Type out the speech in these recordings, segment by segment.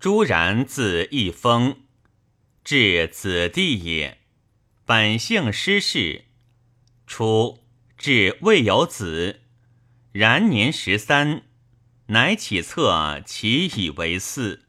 朱然字义封，至子弟也。本姓施氏，初至未有子，然年十三，乃起策其以为嗣。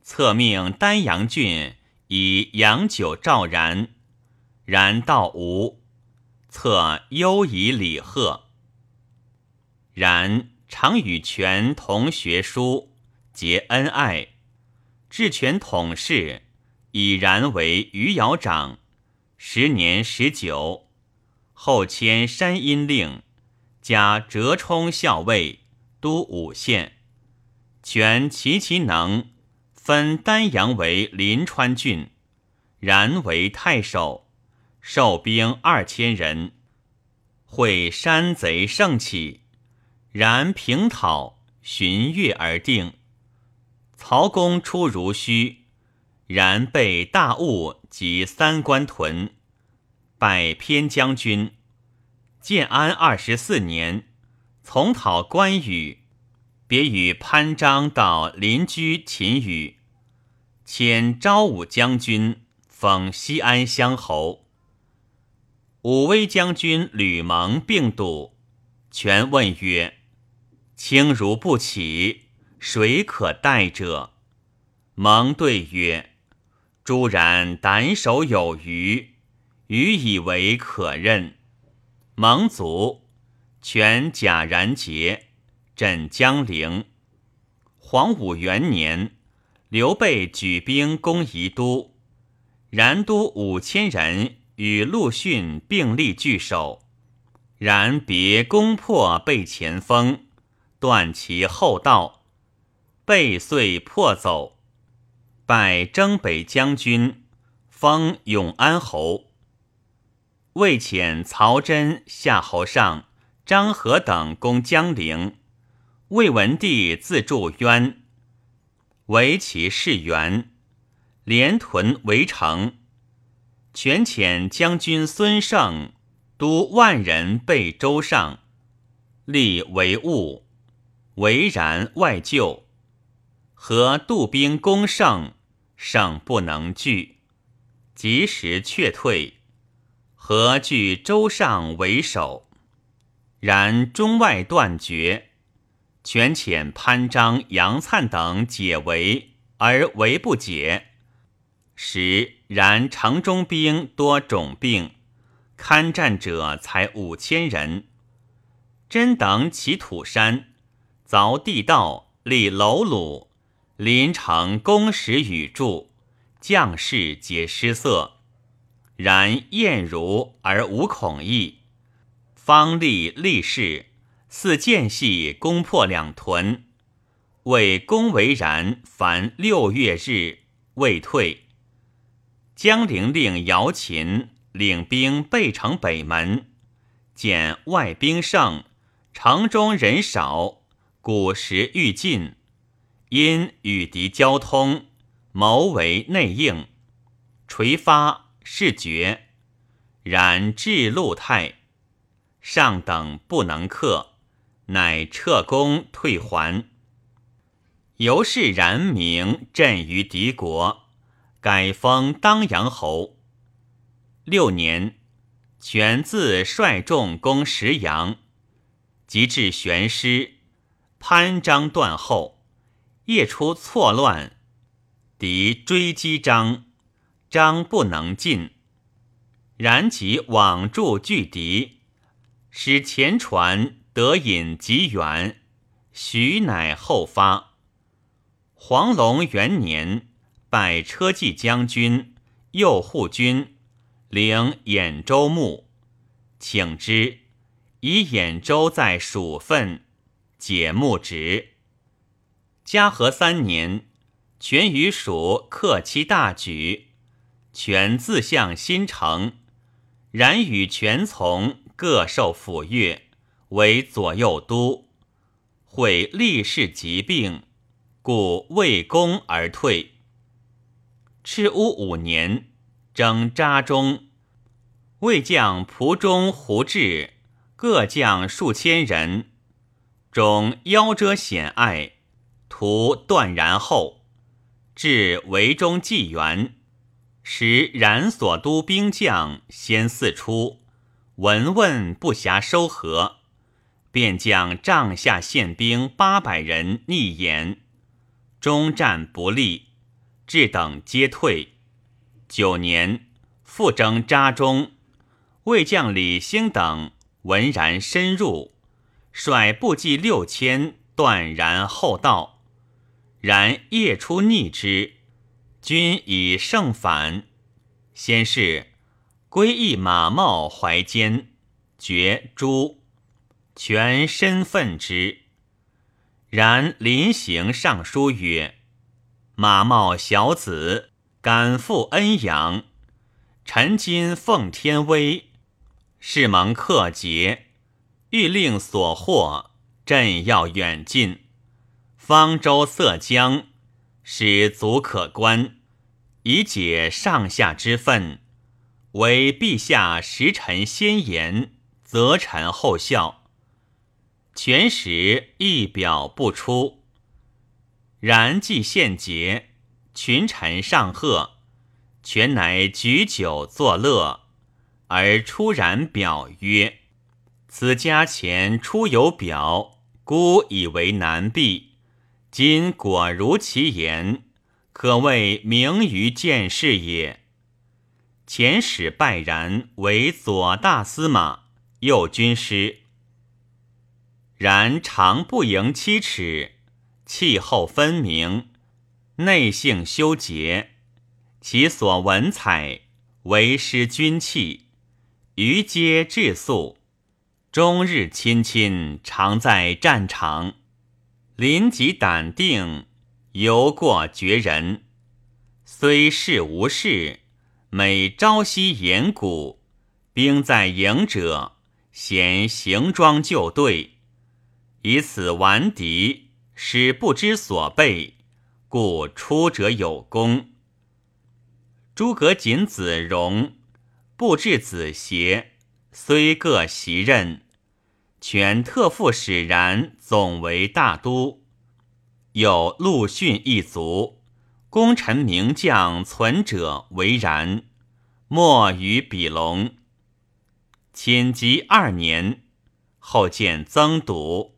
策命丹阳郡以阳酒召然，然道无。策忧以礼贺。然常与权同学书，结恩爱。治权统事，以然为余姚长。时年十九，后迁山阴令，加折冲校尉，都五县。权齐其能，分丹阳为临川郡，然为太守，受兵二千人。会山贼盛起，然平讨，旬月而定。曹公出如须。然被大雾及三官屯，拜偏将军。建安二十四年，从讨关羽，别与潘璋到邻居秦羽，迁昭武将军，封西安乡侯。武威将军吕蒙病笃，权问曰：“卿如不起，谁可代者？”蒙对曰。朱然胆守有余，余以为可任。蒙卒，权贾然节，镇江陵。黄武元年，刘备举兵攻宜都，然都五千人与陆逊并立据守，然别攻破备前锋，断其后道，被遂破走。拜征北将军，封永安侯。魏遣曹真、夏侯尚、张合等攻江陵，魏文帝自助渊，为其士援，连屯围城。权遣将军孙胜督万人备周上，立为务，为然外救，和渡兵攻胜。胜不能拒，及时却退，何据周上为首？然中外断绝，权遣潘璋、杨粲等解围，而围不解。时然城中兵多种病，堪战者才五千人。真等起土山，凿地道，立楼橹。临城攻时与筑，将士皆失色。然艳如而无恐意，方立立士，似间隙攻破两屯，为攻为然，凡六月日未退。江陵令姚秦领兵备城北门，见外兵盛，城中人少，古时欲进。因与敌交通，谋为内应，垂发是绝。然至陆太，上等不能克，乃撤弓退还。由是然名震于敌国，改封当阳侯。六年，权自率众攻石阳，及至玄师，潘璋断后。夜出错乱，敌追击张，张不能进，然即往助拒敌，使前船得引极远，许乃后发。黄龙元年，拜车骑将军、右护军，领兖州牧，请之，以兖州在蜀分，解牧职。嘉禾三年，权与蜀克期大举，权自向新城，然与权从各受抚越，为左右都。会立氏疾病，故未攻而退。赤乌五年，征扎中，魏将蒲中、胡志各将数千人，中夭折险隘。图断然后，至围中纪元，时冉所督兵将先四出，闻问不暇收合，便将帐下宪兵八百人逆延，终战不利，至等皆退。九年，复征扎中，魏将李兴等闻然深入，率部骑六千断然后道。然夜出逆之，君以胜反。先是归义马茂怀坚，绝诛，全身愤之。然临行上书曰：“马茂小子，敢负恩养。臣今奉天威，誓蒙克节，欲令所获，朕要远近。”方舟塞江，使足可观，以解上下之愤。唯陛下时臣先言，则臣后效。全时一表不出，然既献节，群臣上贺，全乃举酒作乐，而出然表曰：“此家前出有表，孤以为难避。”今果如其言，可谓名于见事也。遣使拜然为左大司马、右军师，然常不盈七尺，气候分明，内性修洁。其所文采，为师君气，余皆质素，终日亲亲，常在战场。临极胆定，犹过绝人。虽事无事，每朝夕言鼓，兵在营者，嫌行装就队，以此顽敌，使不知所备，故出者有功。诸葛瑾子荣，不至子协，虽各袭任。权特副使然总为大都，有陆逊一族，功臣名将存者为然，莫于比龙。迁及二年，后见曾笃，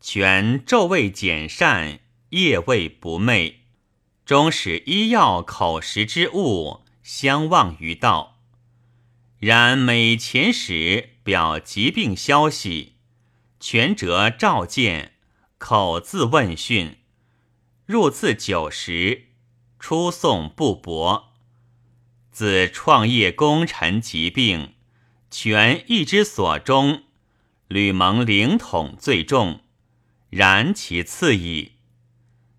权昼未减善，夜未不寐，终使医药口食之物相忘于道。然每遣使。表疾病消息，权折召见，口自问讯，入次酒食，出送不薄。自创业功臣疾病，权一之所终，吕蒙领统最重，然其次矣。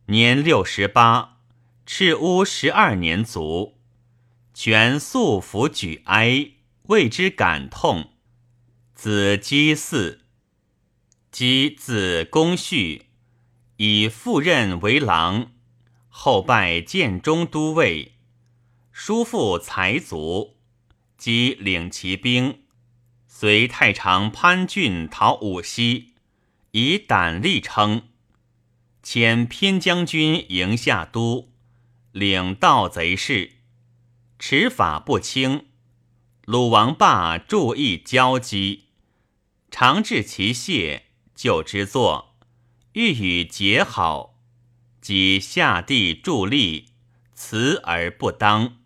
年六十八，赤乌十二年卒，权素服举哀，为之感痛。子姬嗣，姬字公绪，以父任为郎，后拜建中都尉。叔父才足，姬领其兵，随太常潘俊讨武溪，以胆力称。遣偏将军迎下都，领盗贼事，持法不清。鲁王霸注意交击。常治其谢，就之作，欲与结好，即下地助力，辞而不当。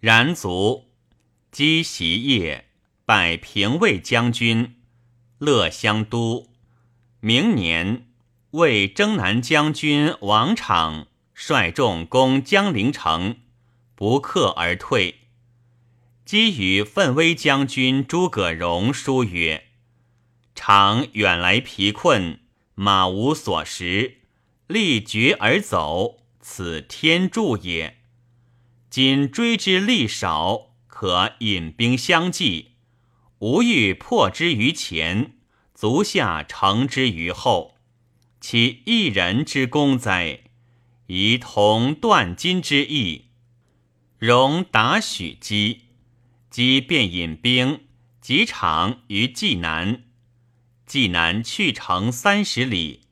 然卒，积习业，拜平卫将军，乐乡都。明年，为征南将军王昶率众攻江陵城，不克而退。基于奋威将军诸葛荣书曰：“常远来疲困，马无所食，力绝而走，此天助也。今追之力少，可引兵相继，吾欲破之于前，足下乘之于后，其一人之功哉？宜同断金之意。荣答许基。”即便引兵及场于济南，济南去城三十里，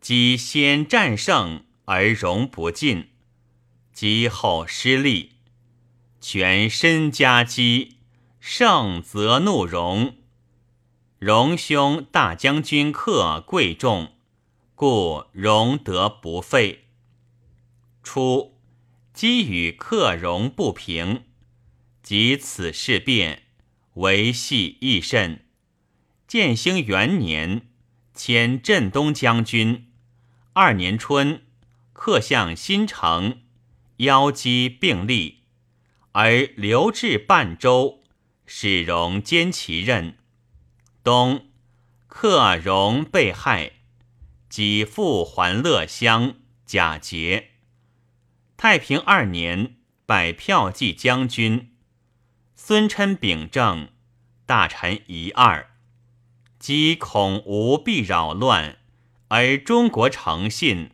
即先战胜，而荣不尽，积后失利，全身夹击，盛则怒荣。荣兄大将军克贵重，故荣德不废。初，姬与克荣不平，及此事变，维系益甚。建兴元年，迁镇东将军。二年春，克向新城，邀击并立，而留至半州，使荣兼其任。冬，克荣被害，己复还乐乡。假节。太平二年，拜票骑将军。孙琛秉政，大臣一二，积恐无必扰乱，而中国诚信，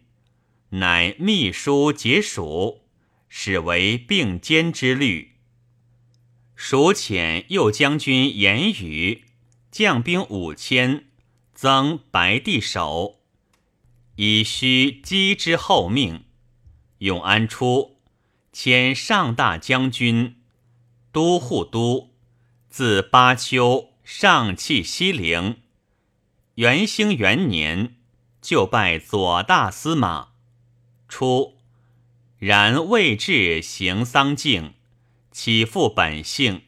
乃密书解蜀，始为并肩之虑。蜀遣右将军言语。将兵五千，增白帝守，以须击之后命。永安初，迁上大将军、都护都，自巴丘上弃西陵。元兴元年，就拜左大司马。初，然未至行丧敬，起复本姓，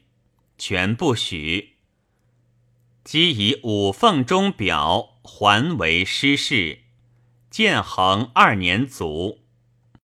全不许。即以五凤钟表还为师事，建恒二年卒。